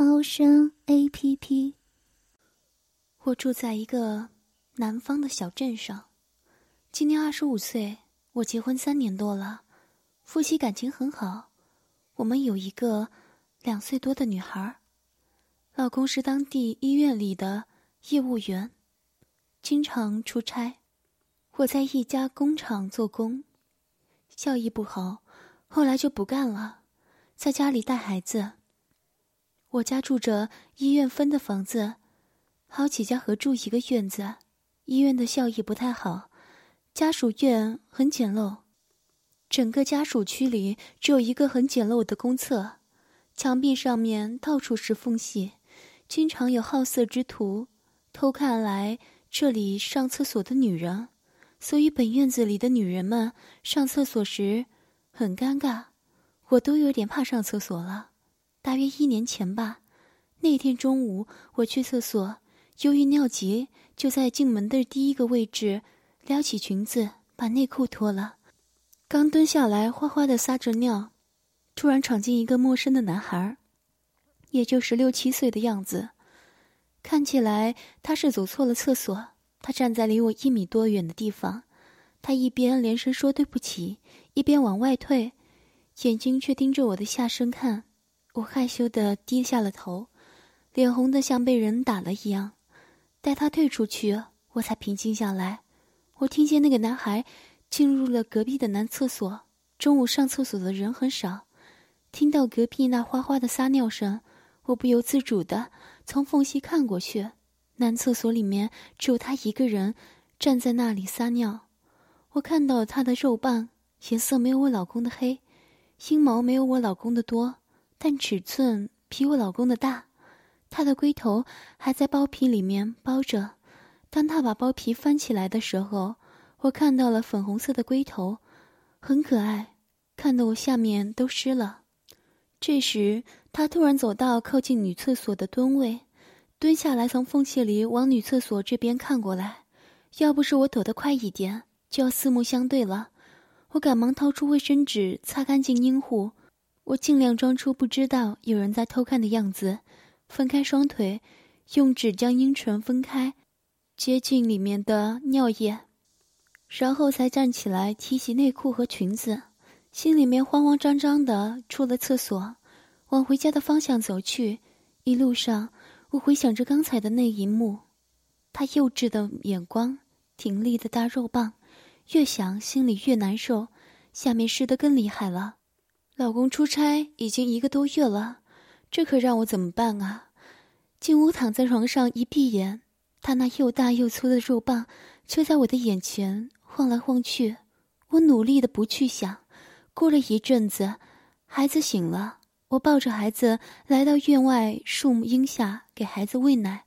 猫声 A P P。我住在一个南方的小镇上，今年二十五岁，我结婚三年多了，夫妻感情很好。我们有一个两岁多的女孩，老公是当地医院里的业务员，经常出差。我在一家工厂做工，效益不好。后来就不干了，在家里带孩子。我家住着医院分的房子，好几家合住一个院子。医院的效益不太好，家属院很简陋，整个家属区里只有一个很简陋的公厕，墙壁上面到处是缝隙，经常有好色之徒偷看来这里上厕所的女人，所以本院子里的女人们上厕所时。很尴尬，我都有点怕上厕所了。大约一年前吧，那天中午我去厕所，由于尿急，就在进门的第一个位置撩起裙子，把内裤脱了。刚蹲下来，哗哗的撒着尿，突然闯进一个陌生的男孩，也就十六七岁的样子。看起来他是走错了厕所。他站在离我一米多远的地方，他一边连声说对不起。一边往外退，眼睛却盯着我的下身看。我害羞的低下了头，脸红的像被人打了一样。待他退出去，我才平静下来。我听见那个男孩进入了隔壁的男厕所。中午上厕所的人很少，听到隔壁那哗哗的撒尿声，我不由自主的从缝隙看过去。男厕所里面只有他一个人站在那里撒尿。我看到他的肉棒。颜色没有我老公的黑，阴毛没有我老公的多，但尺寸比我老公的大。他的龟头还在包皮里面包着。当他把包皮翻起来的时候，我看到了粉红色的龟头，很可爱，看得我下面都湿了。这时，他突然走到靠近女厕所的蹲位，蹲下来从缝隙里往女厕所这边看过来。要不是我躲得快一点，就要四目相对了。我赶忙掏出卫生纸擦干净阴户，我尽量装出不知道有人在偷看的样子，分开双腿，用纸将阴唇分开，接近里面的尿液，然后才站起来提起内裤和裙子，心里面慌慌张张的出了厕所，往回家的方向走去。一路上，我回想着刚才的那一幕，他幼稚的眼光，挺立的大肉棒。越想心里越难受，下面湿的更厉害了。老公出差已经一个多月了，这可让我怎么办啊？进屋躺在床上一闭眼，他那又大又粗的肉棒就在我的眼前晃来晃去。我努力的不去想。过了一阵子，孩子醒了，我抱着孩子来到院外树木荫下给孩子喂奶，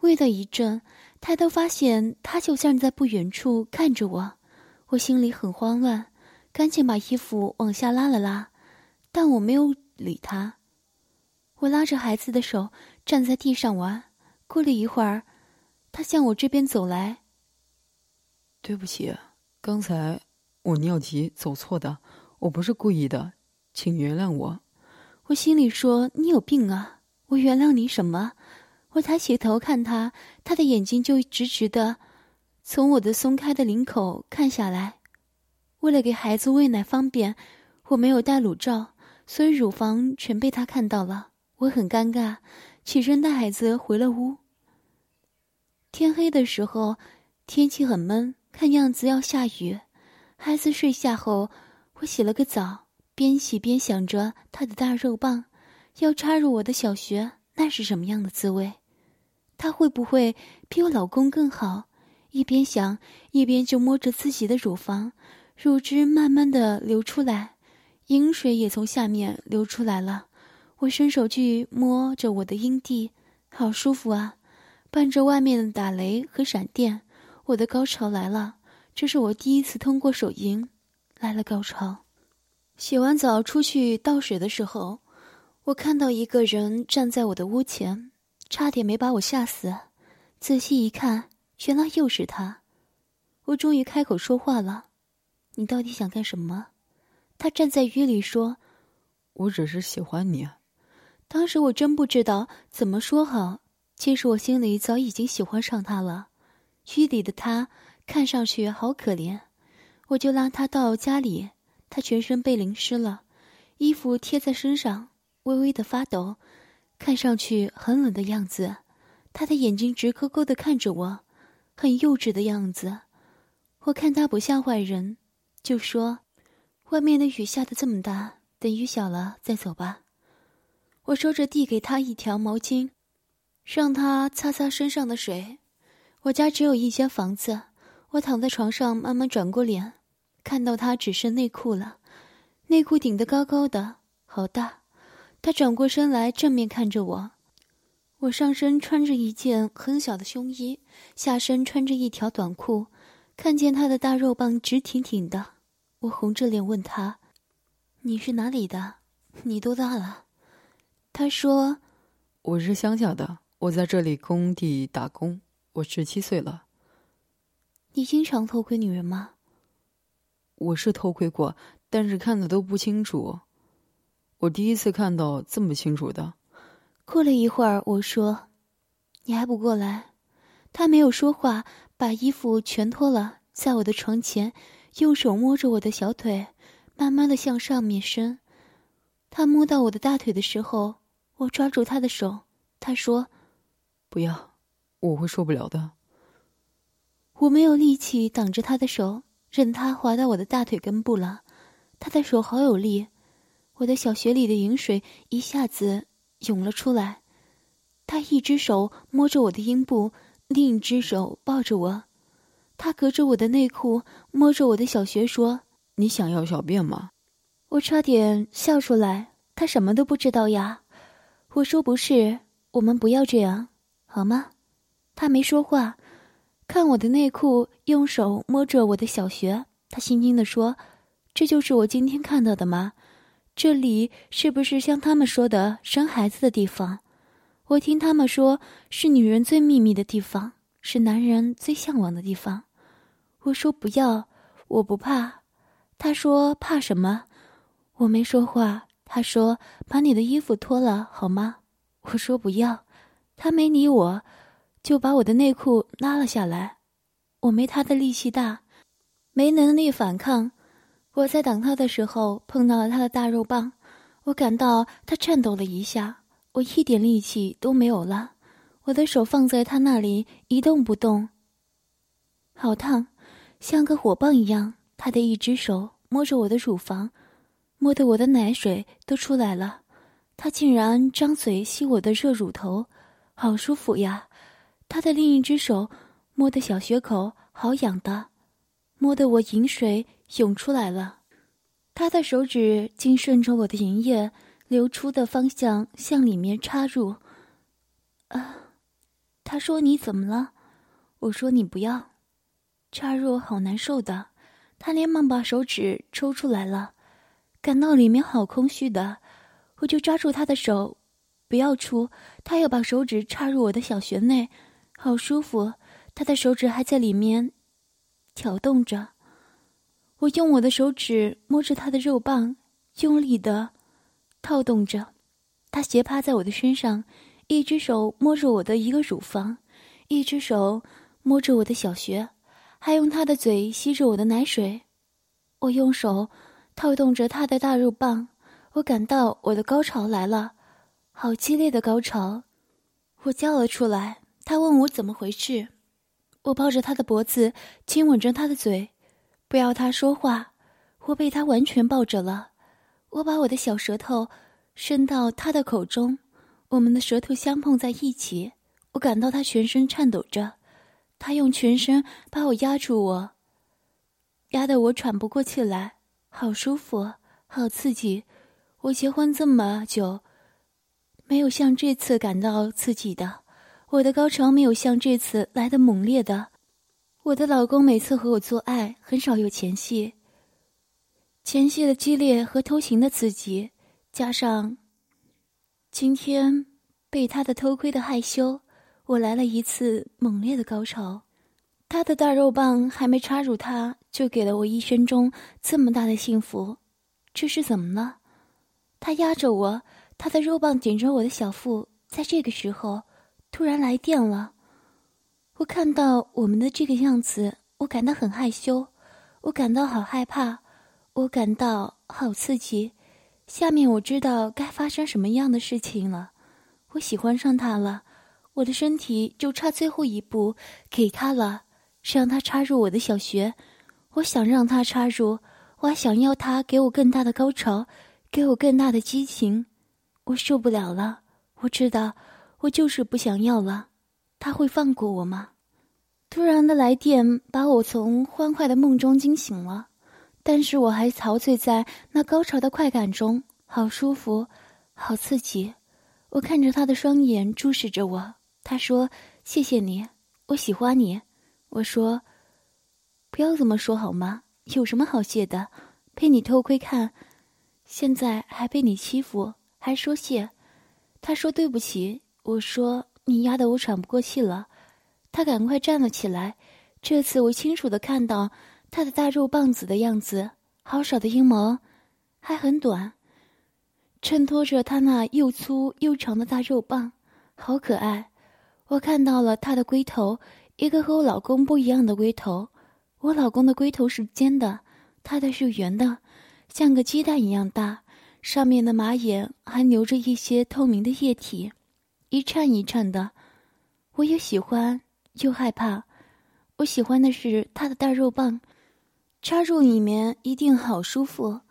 喂了一阵。抬头发现他就站在不远处看着我，我心里很慌乱，赶紧把衣服往下拉了拉，但我没有理他。我拉着孩子的手站在地上玩，过了一会儿，他向我这边走来。对不起，刚才我尿急走错的，我不是故意的，请原谅我。我心里说：“你有病啊！我原谅你什么？”我抬起头看他，他的眼睛就直直的从我的松开的领口看下来。为了给孩子喂奶方便，我没有戴乳罩，所以乳房全被他看到了。我很尴尬，起身带孩子回了屋。天黑的时候，天气很闷，看样子要下雨。孩子睡下后，我洗了个澡，边洗边想着他的大肉棒要插入我的小穴，那是什么样的滋味？他会不会比我老公更好？一边想，一边就摸着自己的乳房，乳汁慢慢的流出来，饮水也从下面流出来了。我伸手去摸着我的阴蒂，好舒服啊！伴着外面的打雷和闪电，我的高潮来了。这是我第一次通过手淫来了高潮。洗完澡出去倒水的时候，我看到一个人站在我的屋前，差点没把我吓死。仔细一看，原来又是他。我终于开口说话了：“你到底想干什么？”他站在雨里说：“我只是喜欢你。”当时我真不知道怎么说好，其实我心里早已经喜欢上他了。雨里的他看上去好可怜，我就拉他到家里。他全身被淋湿了，衣服贴在身上，微微的发抖，看上去很冷的样子。他的眼睛直勾勾的看着我，很幼稚的样子。我看他不像坏人，就说：“外面的雨下的这么大，等雨小了再走吧。”我说着递给他一条毛巾，让他擦擦身上的水。我家只有一间房子，我躺在床上慢慢转过脸。看到他只剩内裤了，内裤顶得高高的，好大。他转过身来，正面看着我。我上身穿着一件很小的胸衣，下身穿着一条短裤。看见他的大肉棒直挺挺的，我红着脸问他：“你是哪里的？你多大了？”他说：“我是乡下的，我在这里工地打工，我十七岁了。”你经常偷窥女人吗？我是偷窥过，但是看的都不清楚。我第一次看到这么清楚的。过了一会儿，我说：“你还不过来？”他没有说话，把衣服全脱了，在我的床前，用手摸着我的小腿，慢慢的向上面伸。他摸到我的大腿的时候，我抓住他的手。他说：“不要，我会受不了的。”我没有力气挡着他的手。任他滑到我的大腿根部了，他的手好有力，我的小穴里的饮水一下子涌了出来。他一只手摸着我的阴部，另一只手抱着我，他隔着我的内裤摸着我的小穴说：“你想要小便吗？”我差点笑出来。他什么都不知道呀。我说：“不是，我们不要这样，好吗？”他没说话。看我的内裤，用手摸着我的小穴，他轻轻地说：“这就是我今天看到的吗？这里是不是像他们说的生孩子的地方？我听他们说是女人最秘密的地方，是男人最向往的地方。”我说：“不要，我不怕。”他说：“怕什么？”我没说话。他说：“把你的衣服脱了好吗？”我说：“不要。”他没理我。就把我的内裤拉了下来，我没他的力气大，没能力反抗。我在挡他的时候碰到了他的大肉棒，我感到他颤抖了一下，我一点力气都没有了。我的手放在他那里一动不动，好烫，像个火棒一样。他的一只手摸着我的乳房，摸得我的奶水都出来了。他竟然张嘴吸我的热乳头，好舒服呀！他的另一只手摸的小穴口好痒的，摸得我饮水涌出来了。他的手指竟顺着我的银液流出的方向向里面插入。啊，他说你怎么了？我说你不要，插入好难受的。他连忙把手指抽出来了，感到里面好空虚的，我就抓住他的手，不要出。他又把手指插入我的小穴内。好舒服，他的手指还在里面挑动着。我用我的手指摸着他的肉棒，用力的套动着。他斜趴在我的身上，一只手摸着我的一个乳房，一只手摸着我的小穴，还用他的嘴吸着我的奶水。我用手套动着他的大肉棒，我感到我的高潮来了，好激烈的高潮，我叫了出来。他问我怎么回事，我抱着他的脖子，亲吻着他的嘴，不要他说话。我被他完全抱着了，我把我的小舌头伸到他的口中，我们的舌头相碰在一起。我感到他全身颤抖着，他用全身把我压住，我压得我喘不过气来，好舒服，好刺激。我结婚这么久，没有像这次感到刺激的，我的高潮没有像这次来的猛烈的。我的老公每次和我做爱很少有前戏，前戏的激烈和偷情的刺激，加上今天被他的偷窥的害羞，我来了一次猛烈的高潮。他的大肉棒还没插入他，就给了我一生中这么大的幸福，这是怎么了？他压着我，他的肉棒顶着我的小腹，在这个时候突然来电了。我看到我们的这个样子，我感到很害羞，我感到好害怕，我感到好刺激。下面我知道该发生什么样的事情了，我喜欢上他了，我的身体就差最后一步给他了。是让他插入我的小穴，我想让他插入，我还想要他给我更大的高潮，给我更大的激情，我受不了了。我知道，我就是不想要了。他会放过我吗？突然的来电把我从欢快的梦中惊醒了，但是我还陶醉在那高潮的快感中，好舒服，好刺激。我看着他的双眼注视着我，他说：“谢谢你，我喜欢你。”我说：“不要这么说好吗？有什么好谢的？被你偷窥看，现在还被你欺负，还说谢。”他说：“对不起。”我说：“你压得我喘不过气了。”他赶快站了起来。这次我清楚的看到他的大肉棒子的样子，好少的阴毛，还很短，衬托着他那又粗又长的大肉棒，好可爱。我看到了他的龟头。一个和我老公不一样的龟头，我老公的龟头是尖的，他的是圆的，像个鸡蛋一样大，上面的马眼还流着一些透明的液体，一颤一颤的。我又喜欢又害怕，我喜欢的是他的大肉棒，插入里面一定好舒服；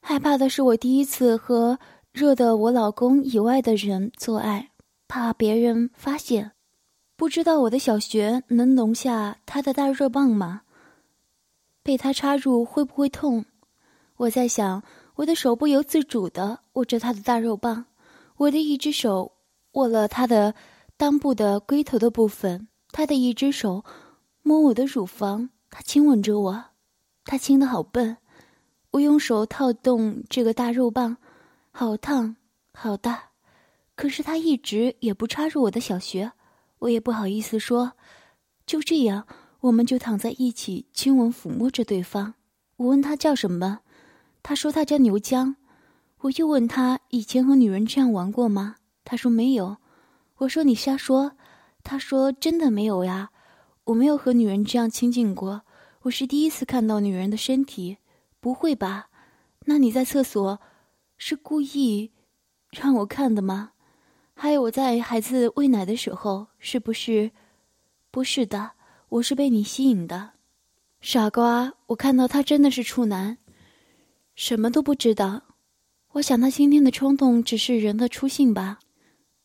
害怕的是我第一次和热的我老公以外的人做爱，怕别人发现。不知道我的小穴能容下他的大热棒吗？被他插入会不会痛？我在想，我的手不由自主的握着他的大肉棒，我的一只手握了他的裆部的龟头的部分，他的一只手摸我的乳房，他亲吻着我，他亲的好笨。我用手套动这个大肉棒，好烫，好大，可是他一直也不插入我的小穴。我也不好意思说，就这样，我们就躺在一起，亲吻抚摸着对方。我问他叫什么，他说他叫牛江。我又问他以前和女人这样玩过吗？他说没有。我说你瞎说。他说真的没有呀，我没有和女人这样亲近过，我是第一次看到女人的身体。不会吧？那你在厕所是故意让我看的吗？还有我在孩子喂奶的时候，是不是？不是的，我是被你吸引的，傻瓜！我看到他真的是处男，什么都不知道。我想他今天的冲动只是人的初性吧。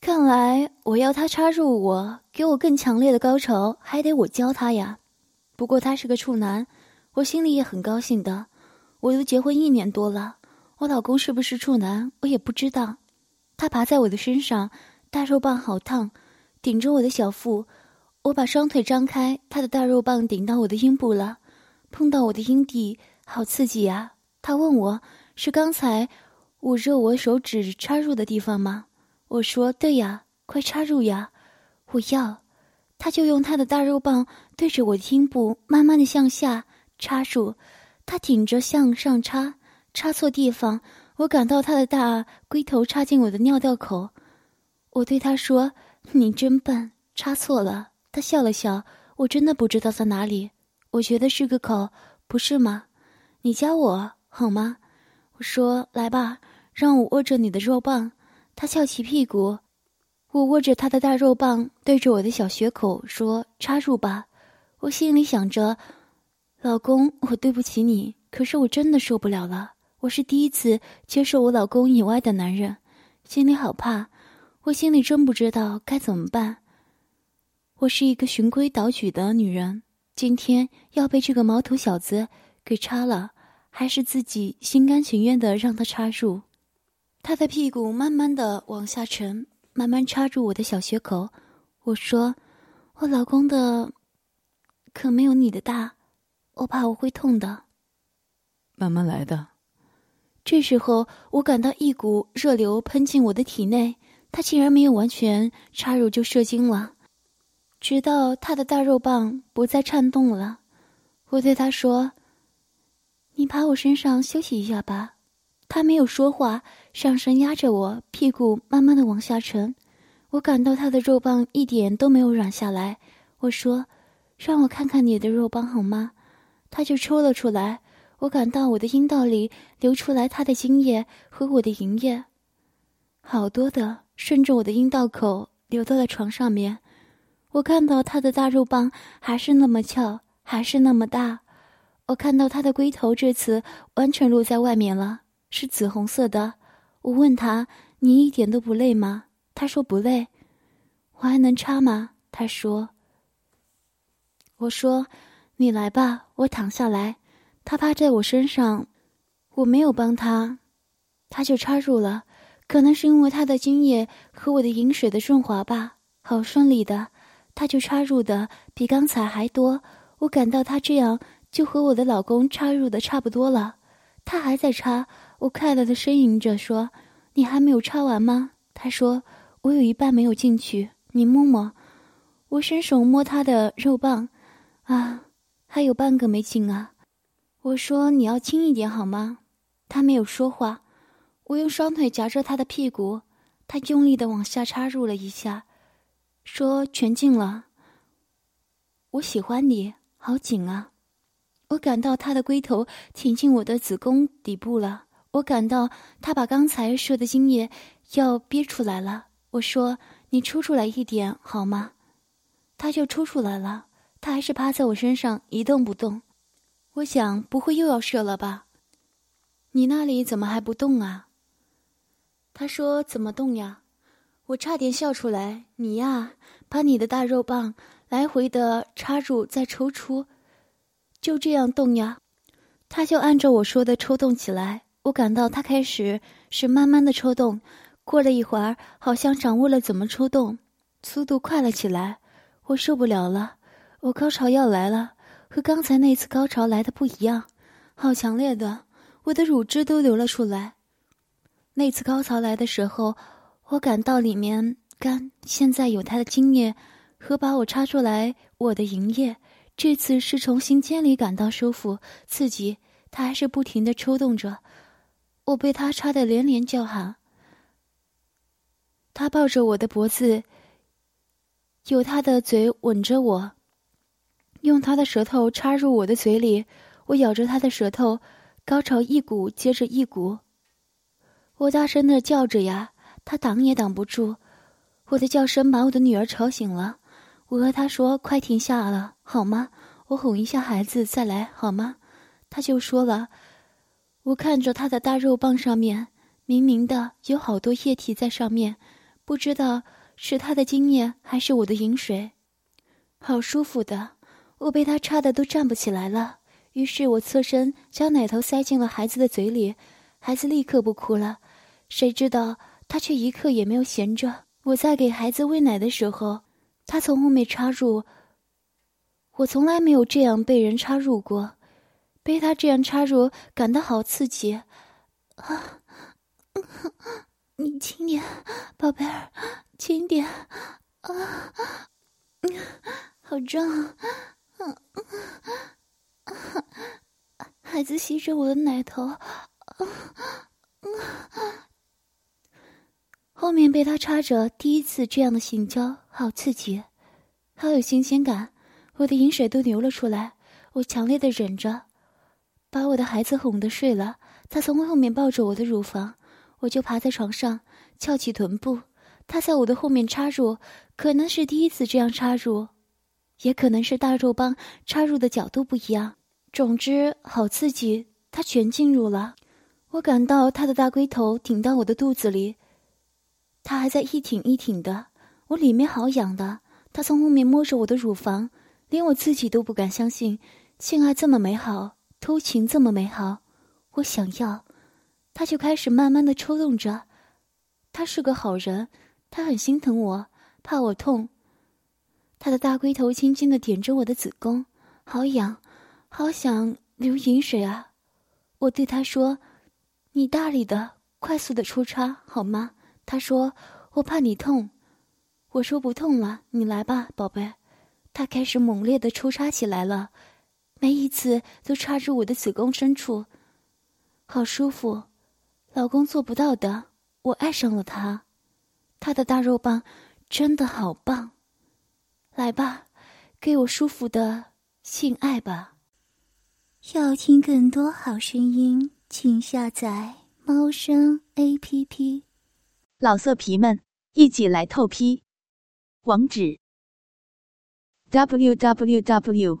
看来我要他插入我，给我更强烈的高潮，还得我教他呀。不过他是个处男，我心里也很高兴的。我都结婚一年多了，我老公是不是处男，我也不知道。他爬在我的身上，大肉棒好烫，顶着我的小腹。我把双腿张开，他的大肉棒顶到我的阴部了，碰到我的阴蒂，好刺激呀！他问我是刚才捂着我手指插入的地方吗？我说对呀，快插入呀！我要，他就用他的大肉棒对着我的阴部慢慢的向下插入，他顶着向上插，插错地方。我感到他的大龟头插进我的尿道口，我对他说：“你真笨，插错了。”他笑了笑。我真的不知道在哪里，我觉得是个口，不是吗？你教我好吗？我说：“来吧，让我握着你的肉棒。”他翘起屁股，我握着他的大肉棒，对着我的小穴口说：“插入吧。”我心里想着：“老公，我对不起你，可是我真的受不了了。”我是第一次接受我老公以外的男人，心里好怕，我心里真不知道该怎么办。我是一个循规蹈矩的女人，今天要被这个毛头小子给插了，还是自己心甘情愿的让他插入？他的屁股慢慢的往下沉，慢慢插入我的小穴口。我说：“我老公的可没有你的大，我怕我会痛的。”慢慢来的。这时候，我感到一股热流喷进我的体内，他竟然没有完全插入就射精了，直到他的大肉棒不再颤动了。我对他说：“你爬我身上休息一下吧。”他没有说话，上身压着我，屁股慢慢的往下沉。我感到他的肉棒一点都没有软下来。我说：“让我看看你的肉棒好吗？”他就抽了出来。我感到我的阴道里流出来他的精液和我的银液，好多的顺着我的阴道口流到了床上面。我看到他的大肉棒还是那么翘，还是那么大。我看到他的龟头这次完全露在外面了，是紫红色的。我问他：“你一点都不累吗？”他说：“不累。”我还能插吗？他说：“我说，你来吧，我躺下来。”他趴在我身上，我没有帮他，他就插入了。可能是因为他的精液和我的饮水的顺滑吧，好顺利的，他就插入的比刚才还多。我感到他这样就和我的老公插入的差不多了。他还在插，我快乐的呻吟着说：“你还没有插完吗？”他说：“我有一半没有进去，你摸摸。”我伸手摸他的肉棒，啊，还有半个没进啊。我说：“你要轻一点好吗？”他没有说话。我用双腿夹着他的屁股，他用力的往下插入了一下，说：“全进了。”我喜欢你，好紧啊！我感到他的龟头挺进我的子宫底部了。我感到他把刚才射的精液要憋出来了。我说：“你抽出来一点好吗？”他就抽出来了。他还是趴在我身上一动不动。我想不会又要射了吧？你那里怎么还不动啊？他说：“怎么动呀？”我差点笑出来。你呀，把你的大肉棒来回的插入再抽出，就这样动呀。他就按照我说的抽动起来。我感到他开始是慢慢的抽动，过了一会儿，好像掌握了怎么抽动，速度快了起来。我受不了了，我高潮要来了。和刚才那次高潮来的不一样，好强烈的，我的乳汁都流了出来。那次高潮来的时候，我感到里面干，现在有他的精液和把我插出来我的营液。这次是从心尖里感到舒服刺激，他还是不停的抽动着，我被他插的连连叫喊。他抱着我的脖子，有他的嘴吻着我。用他的舌头插入我的嘴里，我咬着他的舌头，高潮一股接着一股。我大声的叫着呀，他挡也挡不住。我的叫声把我的女儿吵醒了。我和他说：“快停下了，好吗？我哄一下孩子再来，好吗？”他就说了。我看着他的大肉棒上面，明明的有好多液体在上面，不知道是他的精液还是我的饮水，好舒服的。我被他插的都站不起来了，于是我侧身将奶头塞进了孩子的嘴里，孩子立刻不哭了。谁知道他却一刻也没有闲着。我在给孩子喂奶的时候，他从后面插入。我从来没有这样被人插入过，被他这样插入，感到好刺激。啊，你轻点，宝贝儿，轻点。啊，好重。啊，孩子吸着我的奶头，嗯嗯，后面被他插着，第一次这样的性交，好刺激，好有新鲜感，我的饮水都流了出来，我强烈的忍着，把我的孩子哄得睡了。他从后面抱着我的乳房，我就爬在床上，翘起臀部，他在我的后面插入，可能是第一次这样插入。也可能是大肉棒插入的角度不一样，总之好刺激，他全进入了。我感到他的大龟头顶到我的肚子里，他还在一挺一挺的，我里面好痒的。他从后面摸着我的乳房，连我自己都不敢相信，性爱这么美好，偷情这么美好，我想要。他就开始慢慢的抽动着，他是个好人，他很心疼我，怕我痛。他的大龟头轻轻的点着我的子宫，好痒，好想流饮水啊！我对他说：“你大力的、快速的出插好吗？”他说：“我怕你痛。”我说：“不痛了，你来吧，宝贝。”他开始猛烈的出插起来了，每一次都插入我的子宫深处，好舒服。老公做不到的，我爱上了他。他的大肉棒真的好棒。来吧，给我舒服的性爱吧。要听更多好声音，请下载猫声 A P P。老色皮们，一起来透批！网址：w w w